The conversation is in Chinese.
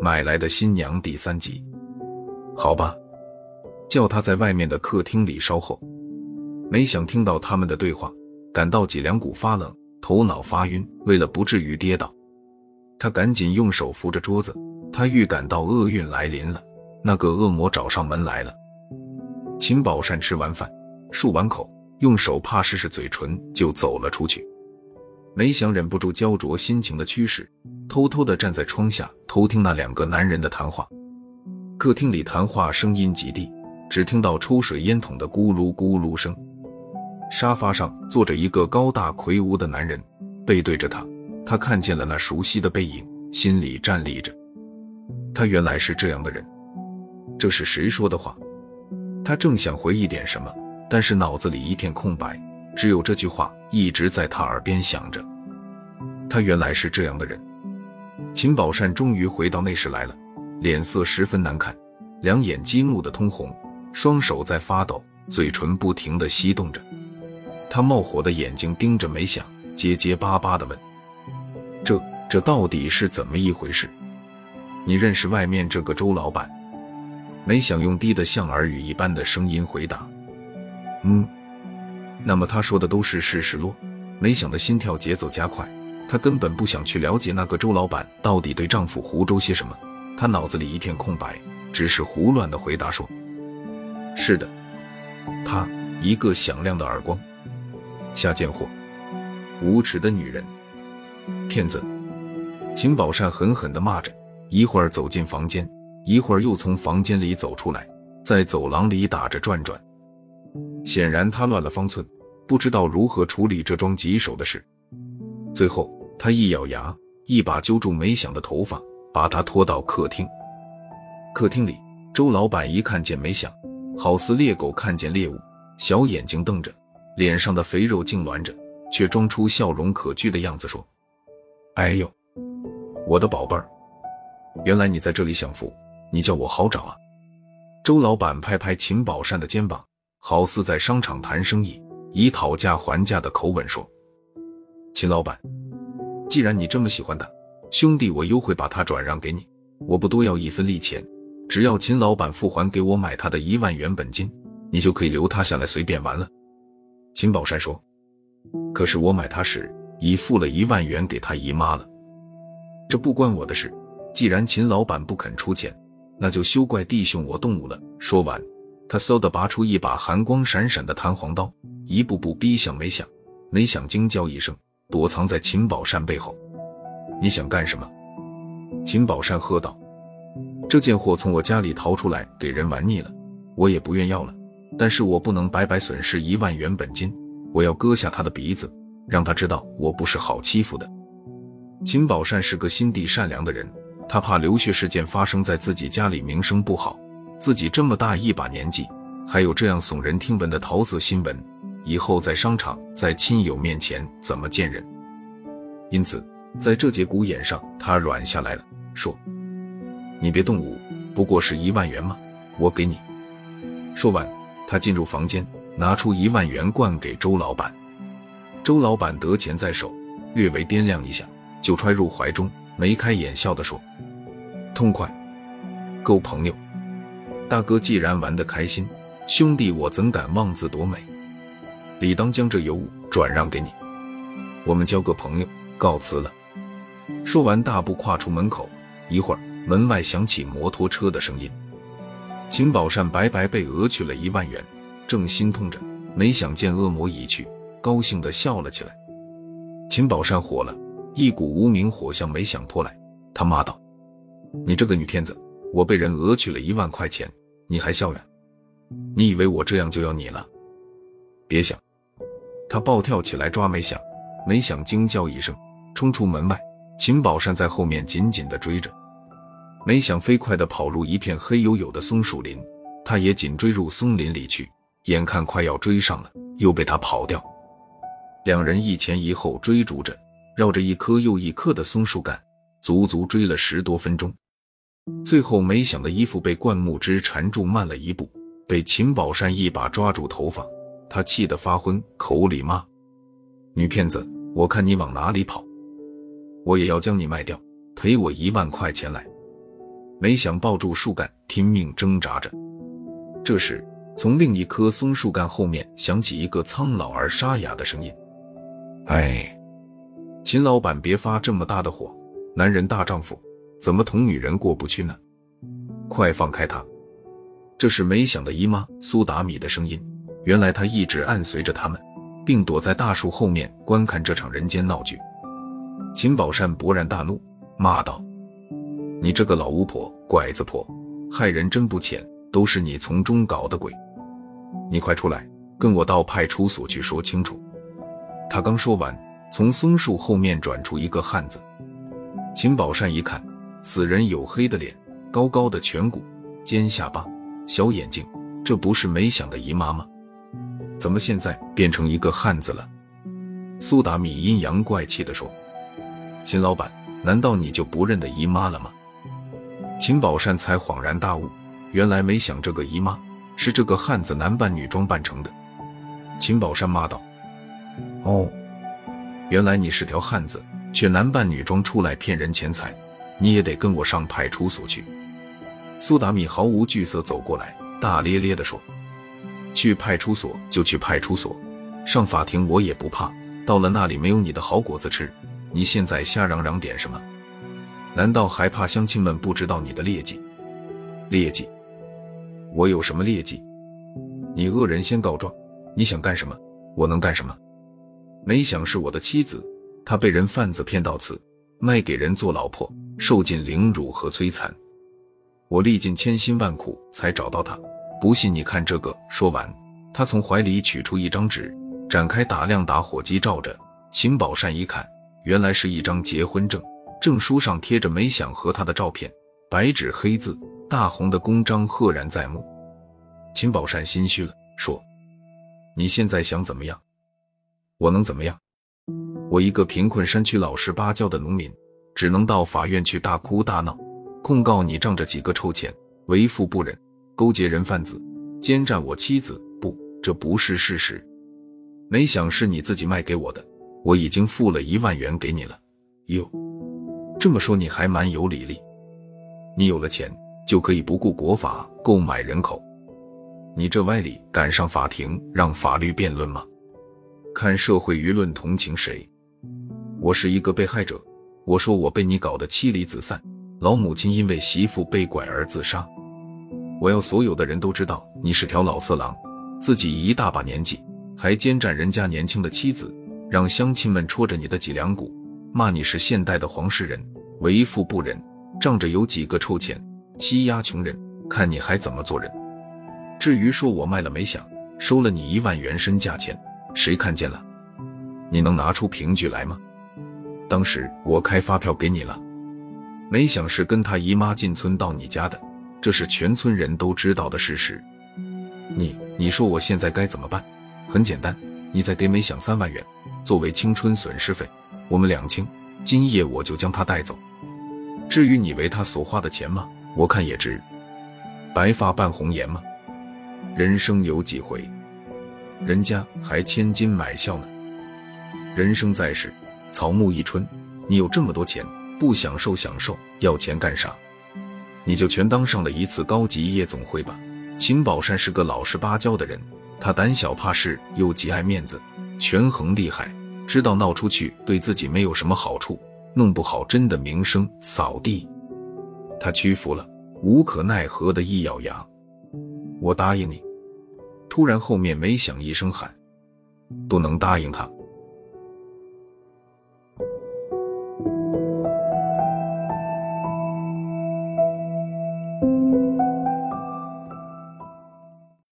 买来的新娘第三集，好吧，叫他在外面的客厅里稍后。没想听到他们的对话，感到脊梁骨发冷，头脑发晕。为了不至于跌倒，他赶紧用手扶着桌子。他预感到厄运来临了，那个恶魔找上门来了。秦宝善吃完饭，漱完口，用手帕试试嘴唇，就走了出去。没想忍不住焦灼心情的驱使，偷偷的站在窗下偷听那两个男人的谈话。客厅里谈话声音极低，只听到抽水烟筒的咕噜咕噜声。沙发上坐着一个高大魁梧的男人，背对着他，他看见了那熟悉的背影，心里站立着。他原来是这样的人，这是谁说的话？他正想回忆点什么，但是脑子里一片空白。只有这句话一直在他耳边响着。他原来是这样的人。秦宝善终于回到内室来了，脸色十分难看，两眼激怒的通红，双手在发抖，嘴唇不停的翕动着。他冒火的眼睛盯着梅想，结结巴巴的问：“这这到底是怎么一回事？你认识外面这个周老板？”梅想用低的像耳语一般的声音回答：“嗯。”那么他说的都是事实咯？没想的心跳节奏加快，她根本不想去了解那个周老板到底对丈夫胡诌些什么，她脑子里一片空白，只是胡乱的回答说：“是的。”他，一个响亮的耳光，下贱货，无耻的女人，骗子！秦宝善狠狠地骂着，一会儿走进房间，一会儿又从房间里走出来，在走廊里打着转转。显然他乱了方寸，不知道如何处理这桩棘手的事。最后，他一咬牙，一把揪住梅想的头发，把她拖到客厅。客厅里，周老板一看见梅想，好似猎狗看见猎物，小眼睛瞪着，脸上的肥肉痉挛着，却装出笑容可掬的样子，说：“哎呦，我的宝贝儿，原来你在这里享福，你叫我好找啊。”周老板拍拍秦宝善的肩膀。好似在商场谈生意，以讨价还价的口吻说：“秦老板，既然你这么喜欢他，兄弟我优惠把他转让给你，我不多要一分利钱，只要秦老板付还给我买他的一万元本金，你就可以留他下来随便玩了。”秦宝山说：“可是我买他时已付了一万元给他姨妈了，这不关我的事。既然秦老板不肯出钱，那就休怪弟兄我动武了。”说完。他嗖的拔出一把寒光闪闪的弹簧刀，一步步逼向梅想。梅想惊叫一声，躲藏在秦宝善背后。你想干什么？秦宝善喝道：“这贱货从我家里逃出来，给人玩腻了，我也不愿要了。但是我不能白白损失一万元本金，我要割下他的鼻子，让他知道我不是好欺负的。”秦宝善是个心地善良的人，他怕流血事件发生在自己家里，名声不好。自己这么大一把年纪，还有这样耸人听闻的桃色新闻，以后在商场、在亲友面前怎么见人？因此，在这节骨眼上，他软下来了，说：“你别动武，不过是一万元吗？我给你。”说完，他进入房间，拿出一万元灌给周老板。周老板得钱在手，略微掂量一下，就揣入怀中，眉开眼笑地说：“痛快，够朋友。”大哥既然玩得开心，兄弟我怎敢妄自夺美？理当将这尤物转让给你，我们交个朋友，告辞了。说完，大步跨出门口。一会儿，门外响起摩托车的声音。秦宝善白白被讹去了一万元，正心痛着，没想见恶魔已去，高兴地笑了起来。秦宝善火了，一股无名火向梅想扑来，他骂道：“你这个女骗子！”我被人讹去了一万块钱，你还笑呀？你以为我这样就要你了？别想！他暴跳起来抓梅想，梅想惊叫一声，冲出门外。秦宝善在后面紧紧的追着，梅想飞快的跑入一片黑黝黝的松树林，他也紧追入松林里去。眼看快要追上了，又被他跑掉。两人一前一后追逐着，绕着一棵又一棵的松树干，足足追了十多分钟。最后，没想的衣服被灌木枝缠住，慢了一步，被秦宝山一把抓住头发，他气得发昏，口里骂：“女骗子，我看你往哪里跑！”我也要将你卖掉，赔我一万块钱来。没想抱住树干，拼命挣扎着。这时，从另一棵松树干后面响起一个苍老而沙哑的声音：“哎，秦老板，别发这么大的火，男人大丈夫，怎么同女人过不去呢？快放开他！”这是没想的姨妈苏达米的声音。原来她一直暗随着他们，并躲在大树后面观看这场人间闹剧。秦宝善勃然大怒，骂道：“你这个老巫婆、拐子婆，害人真不浅！都是你从中搞的鬼！你快出来，跟我到派出所去说清楚！”他刚说完，从松树后面转出一个汉子。秦宝善一看，此人黝黑的脸，高高的颧骨，尖下巴。小眼睛，这不是梅想的姨妈吗？怎么现在变成一个汉子了？苏达米阴阳怪气地说：“秦老板，难道你就不认得姨妈了吗？”秦宝善才恍然大悟，原来梅想这个姨妈是这个汉子男扮女装扮成的。秦宝善骂道：“哦，原来你是条汉子，却男扮女装出来骗人钱财，你也得跟我上派出所去。”苏达米毫无惧色走过来，大咧咧地说：“去派出所就去派出所，上法庭我也不怕。到了那里没有你的好果子吃。你现在瞎嚷嚷点什么？难道还怕乡亲们不知道你的劣迹？劣迹？我有什么劣迹？你恶人先告状，你想干什么？我能干什么？梅想是我的妻子，她被人贩子骗到此，卖给人做老婆，受尽凌辱和摧残。”我历尽千辛万苦才找到他，不信你看这个。说完，他从怀里取出一张纸，展开打亮打火机照着。秦宝善一看，原来是一张结婚证，证书上贴着梅想和他的照片，白纸黑字，大红的公章赫然在目。秦宝善心虚了，说：“你现在想怎么样？我能怎么样？我一个贫困山区老实巴交的农民，只能到法院去大哭大闹。”控告你仗着几个臭钱为富不仁，勾结人贩子，奸占我妻子。不，这不是事实。没想是你自己卖给我的，我已经付了一万元给你了。哟，这么说你还蛮有理力。你有了钱就可以不顾国法购买人口。你这歪理敢上法庭让法律辩论吗？看社会舆论同情谁？我是一个被害者，我说我被你搞得妻离子散。老母亲因为媳妇被拐而自杀，我要所有的人都知道你是条老色狼，自己一大把年纪还奸占人家年轻的妻子，让乡亲们戳着你的脊梁骨，骂你是现代的黄世仁，为富不仁，仗着有几个臭钱欺压穷人，看你还怎么做人。至于说我卖了没想收了你一万元身价钱，谁看见了？你能拿出凭据来吗？当时我开发票给你了。没想是跟他姨妈进村到你家的，这是全村人都知道的事实。你你说我现在该怎么办？很简单，你再给梅想三万元，作为青春损失费，我们两清。今夜我就将他带走。至于你为他所花的钱吗？我看也值。白发伴红颜吗？人生有几回？人家还千金买笑呢。人生在世，草木一春，你有这么多钱。不享受享受，要钱干啥？你就全当上了一次高级夜总会吧。秦宝山是个老实巴交的人，他胆小怕事，又极爱面子，权衡利害，知道闹出去对自己没有什么好处，弄不好真的名声扫地。他屈服了，无可奈何的一咬牙：“我答应你。”突然后面没响一声喊：“不能答应他。”